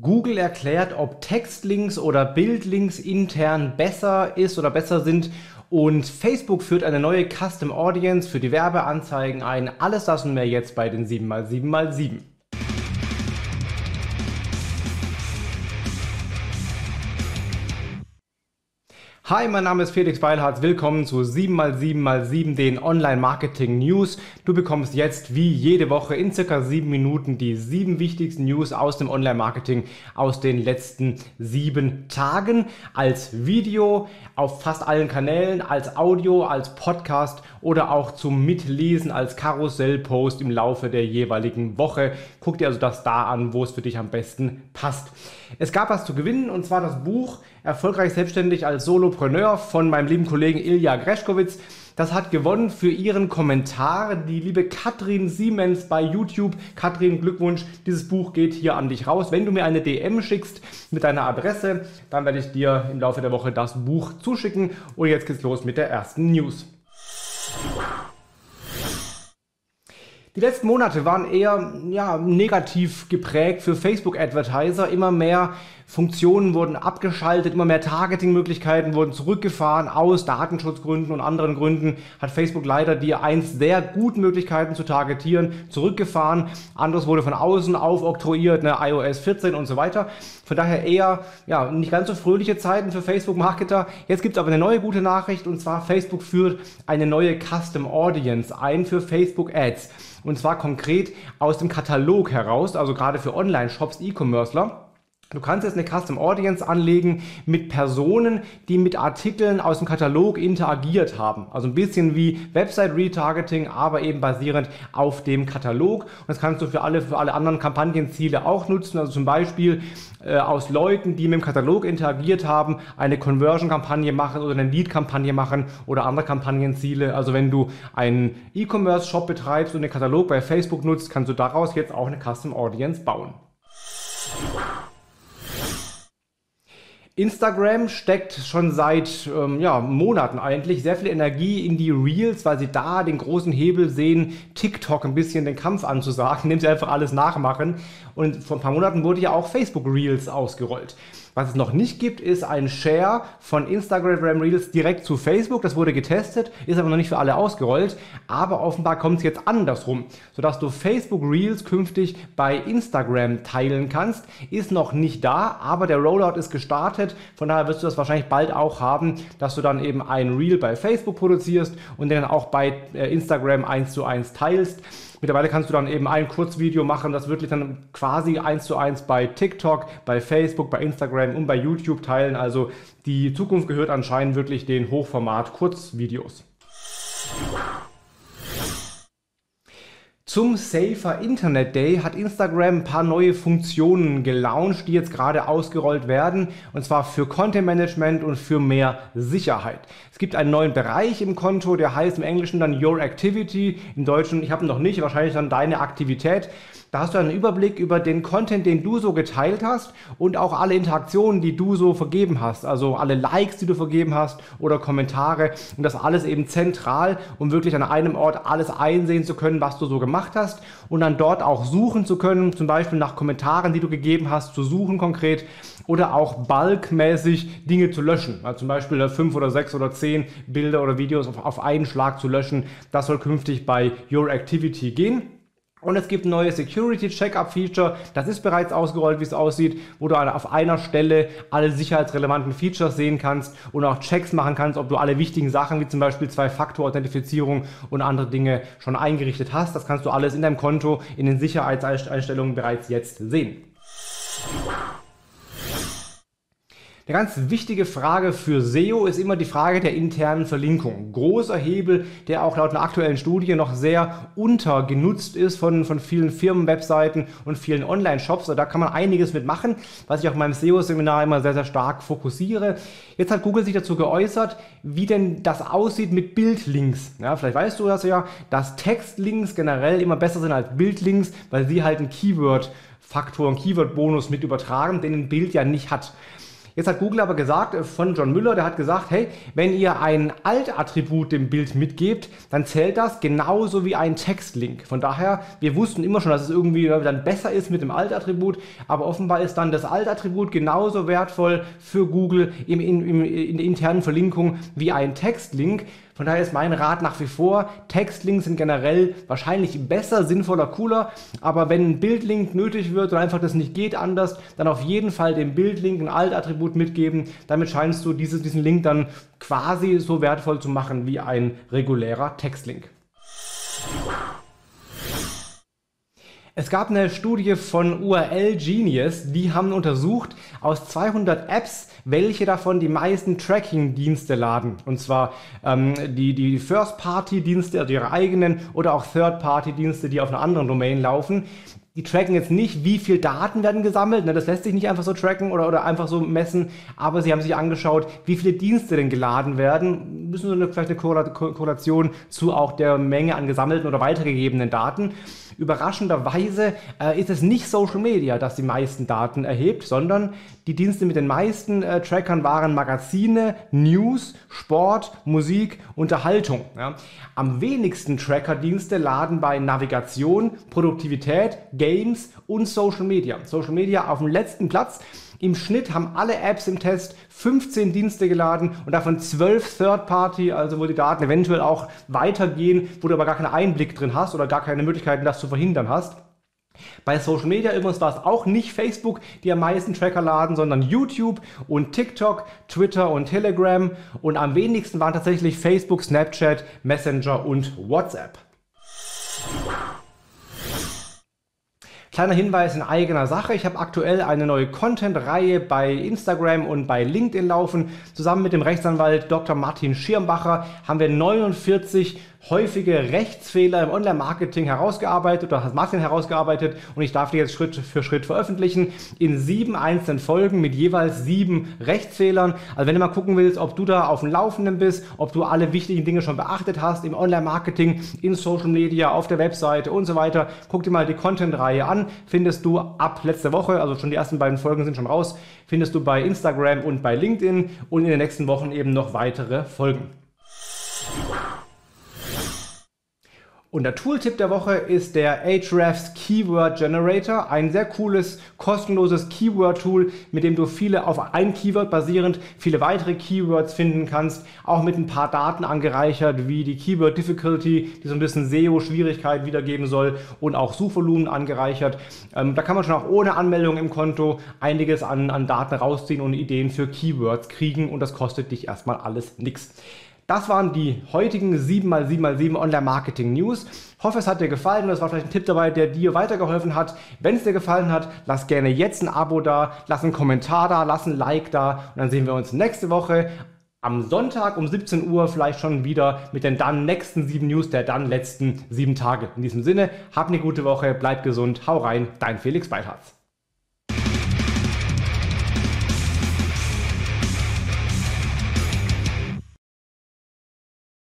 Google erklärt, ob Textlinks oder Bildlinks intern besser ist oder besser sind. Und Facebook führt eine neue Custom Audience für die Werbeanzeigen ein. Alles das und mehr jetzt bei den 7x7x7. Hi, mein Name ist Felix Beilharz. Willkommen zu 7x7x7, den Online-Marketing News. Du bekommst jetzt wie jede Woche in circa sieben Minuten die sieben wichtigsten News aus dem Online-Marketing aus den letzten sieben Tagen als Video auf fast allen Kanälen, als Audio, als Podcast oder auch zum Mitlesen als Karussell-Post im Laufe der jeweiligen Woche. Guck dir also das da an, wo es für dich am besten passt. Es gab was zu gewinnen und zwar das Buch Erfolgreich selbstständig als Solopreneur von meinem lieben Kollegen Ilja Greschkowitz. Das hat gewonnen für ihren Kommentar die liebe Katrin Siemens bei YouTube. Katrin, Glückwunsch, dieses Buch geht hier an dich raus. Wenn du mir eine DM schickst mit deiner Adresse, dann werde ich dir im Laufe der Woche das Buch zuschicken. Und jetzt geht's los mit der ersten News. Die letzten Monate waren eher ja, negativ geprägt für Facebook-Advertiser. Immer mehr Funktionen wurden abgeschaltet, immer mehr Targeting-Möglichkeiten wurden zurückgefahren. Aus Datenschutzgründen und anderen Gründen hat Facebook leider die einst sehr guten Möglichkeiten zu targetieren zurückgefahren. Anderes wurde von außen aufoktroyiert, ne, iOS 14 und so weiter. Von daher eher ja, nicht ganz so fröhliche Zeiten für Facebook-Marketer. Jetzt gibt es aber eine neue gute Nachricht und zwar Facebook führt eine neue Custom Audience ein für Facebook Ads. Und zwar konkret aus dem Katalog heraus, also gerade für Online-Shops, E-Commercer. Du kannst jetzt eine Custom Audience anlegen mit Personen, die mit Artikeln aus dem Katalog interagiert haben. Also ein bisschen wie Website Retargeting, aber eben basierend auf dem Katalog. Und das kannst du für alle, für alle anderen Kampagnenziele auch nutzen. Also zum Beispiel äh, aus Leuten, die mit dem Katalog interagiert haben, eine Conversion-Kampagne machen oder eine Lead-Kampagne machen oder andere Kampagnenziele. Also wenn du einen E-Commerce-Shop betreibst und den Katalog bei Facebook nutzt, kannst du daraus jetzt auch eine Custom Audience bauen. Instagram steckt schon seit ähm, ja, Monaten eigentlich sehr viel Energie in die Reels, weil sie da den großen Hebel sehen, TikTok ein bisschen den Kampf anzusagen, indem sie einfach alles nachmachen. Und vor ein paar Monaten wurde ja auch Facebook Reels ausgerollt. Was es noch nicht gibt, ist ein Share von Instagram Reels direkt zu Facebook. Das wurde getestet, ist aber noch nicht für alle ausgerollt. Aber offenbar kommt es jetzt andersrum, sodass du Facebook Reels künftig bei Instagram teilen kannst. Ist noch nicht da, aber der Rollout ist gestartet. Von daher wirst du das wahrscheinlich bald auch haben, dass du dann eben ein Reel bei Facebook produzierst und den dann auch bei äh, Instagram eins zu eins teilst. Mittlerweile kannst du dann eben ein Kurzvideo machen, das wirklich dann quasi eins zu eins bei TikTok, bei Facebook, bei Instagram und bei YouTube teilen. Also die Zukunft gehört anscheinend wirklich den Hochformat Kurzvideos. Zum Safer Internet Day hat Instagram ein paar neue Funktionen gelauncht, die jetzt gerade ausgerollt werden, und zwar für Content Management und für mehr Sicherheit. Es gibt einen neuen Bereich im Konto, der heißt im Englischen dann Your Activity, im Deutschen, ich habe ihn noch nicht, wahrscheinlich dann deine Aktivität. Da hast du einen Überblick über den Content, den du so geteilt hast und auch alle Interaktionen, die du so vergeben hast. Also alle Likes, die du vergeben hast oder Kommentare. Und das alles eben zentral, um wirklich an einem Ort alles einsehen zu können, was du so gemacht hast. Und dann dort auch suchen zu können, zum Beispiel nach Kommentaren, die du gegeben hast, zu suchen konkret. Oder auch bulkmäßig Dinge zu löschen. Also zum Beispiel fünf oder sechs oder zehn Bilder oder Videos auf, auf einen Schlag zu löschen. Das soll künftig bei Your Activity gehen. Und es gibt ein neues Security Checkup Feature. Das ist bereits ausgerollt, wie es aussieht, wo du auf einer Stelle alle sicherheitsrelevanten Features sehen kannst und auch Checks machen kannst, ob du alle wichtigen Sachen wie zum Beispiel Zwei-Faktor-Authentifizierung und andere Dinge schon eingerichtet hast. Das kannst du alles in deinem Konto in den Sicherheitseinstellungen bereits jetzt sehen. Eine ganz wichtige Frage für SEO ist immer die Frage der internen Verlinkung. Großer Hebel, der auch laut einer aktuellen Studie noch sehr untergenutzt ist von, von vielen Firmenwebseiten und vielen Online-Shops. Da kann man einiges mitmachen, was ich auch in meinem SEO-Seminar immer sehr, sehr stark fokussiere. Jetzt hat Google sich dazu geäußert, wie denn das aussieht mit Bildlinks. Ja, vielleicht weißt du das ja, dass Textlinks generell immer besser sind als Bildlinks, weil sie halt ein Keyword Faktor, einen Keyword-Bonus mit übertragen, den ein Bild ja nicht hat. Jetzt hat Google aber gesagt, äh, von John Müller, der hat gesagt, hey, wenn ihr ein Alt-Attribut dem Bild mitgebt, dann zählt das genauso wie ein Textlink. Von daher, wir wussten immer schon, dass es irgendwie dann besser ist mit dem Alt-Attribut, aber offenbar ist dann das Alt-Attribut genauso wertvoll für Google im, im, im, in der internen Verlinkung wie ein Textlink. Von daher ist mein Rat nach wie vor, Textlinks sind generell wahrscheinlich besser, sinnvoller, cooler, aber wenn ein Bildlink nötig wird oder einfach das nicht geht anders, dann auf jeden Fall dem Bildlink ein Alt-Attribut mitgeben. Damit scheinst du dieses, diesen Link dann quasi so wertvoll zu machen wie ein regulärer Textlink. Es gab eine Studie von URL Genius, die haben untersucht aus 200 Apps, welche davon die meisten Tracking-Dienste laden. Und zwar ähm, die, die First-Party-Dienste, also ihre eigenen, oder auch Third-Party-Dienste, die auf einer anderen Domain laufen die tracken jetzt nicht, wie viel Daten werden gesammelt. Ne? Das lässt sich nicht einfach so tracken oder, oder einfach so messen. Aber sie haben sich angeschaut, wie viele Dienste denn geladen werden. Müssen so eine, vielleicht eine Korrelation zu auch der Menge an gesammelten oder weitergegebenen Daten. Überraschenderweise äh, ist es nicht Social Media, das die meisten Daten erhebt, sondern die Dienste mit den meisten äh, Trackern waren Magazine, News, Sport, Musik, Unterhaltung. Ja. Am wenigsten Tracker-Dienste laden bei Navigation, Produktivität, Games und Social Media. Social Media auf dem letzten Platz. Im Schnitt haben alle Apps im Test 15 Dienste geladen und davon 12 Third-Party, also wo die Daten eventuell auch weitergehen, wo du aber gar keinen Einblick drin hast oder gar keine Möglichkeiten, das zu verhindern hast. Bei Social Media übrigens war es auch nicht Facebook, die am meisten Tracker laden, sondern YouTube und TikTok, Twitter und Telegram. Und am wenigsten waren tatsächlich Facebook, Snapchat, Messenger und WhatsApp. Kleiner Hinweis in eigener Sache. Ich habe aktuell eine neue Content-Reihe bei Instagram und bei LinkedIn laufen. Zusammen mit dem Rechtsanwalt Dr. Martin Schirmbacher haben wir 49 häufige Rechtsfehler im Online-Marketing herausgearbeitet oder hat Martin herausgearbeitet und ich darf die jetzt Schritt für Schritt veröffentlichen in sieben einzelnen Folgen mit jeweils sieben Rechtsfehlern. Also wenn du mal gucken willst, ob du da auf dem Laufenden bist, ob du alle wichtigen Dinge schon beachtet hast im Online-Marketing, in Social Media, auf der Webseite und so weiter, guck dir mal die Content-Reihe an. Findest du ab letzter Woche, also schon die ersten beiden Folgen sind schon raus, findest du bei Instagram und bei LinkedIn und in den nächsten Wochen eben noch weitere Folgen. Und der Tooltip der Woche ist der Ahrefs Keyword Generator, ein sehr cooles, kostenloses Keyword-Tool, mit dem du viele auf ein Keyword basierend viele weitere Keywords finden kannst, auch mit ein paar Daten angereichert, wie die Keyword Difficulty, die so ein bisschen SEO-Schwierigkeit wiedergeben soll und auch Suchvolumen angereichert. Ähm, da kann man schon auch ohne Anmeldung im Konto einiges an, an Daten rausziehen und Ideen für Keywords kriegen und das kostet dich erstmal alles nichts. Das waren die heutigen 7x7x7 Online-Marketing-News. Hoffe, es hat dir gefallen und es war vielleicht ein Tipp dabei, der dir weitergeholfen hat. Wenn es dir gefallen hat, lass gerne jetzt ein Abo da, lass einen Kommentar da, lass ein Like da und dann sehen wir uns nächste Woche am Sonntag um 17 Uhr vielleicht schon wieder mit den dann nächsten sieben News der dann letzten sieben Tage. In diesem Sinne, hab eine gute Woche, bleib gesund, hau rein, dein Felix Beitharz.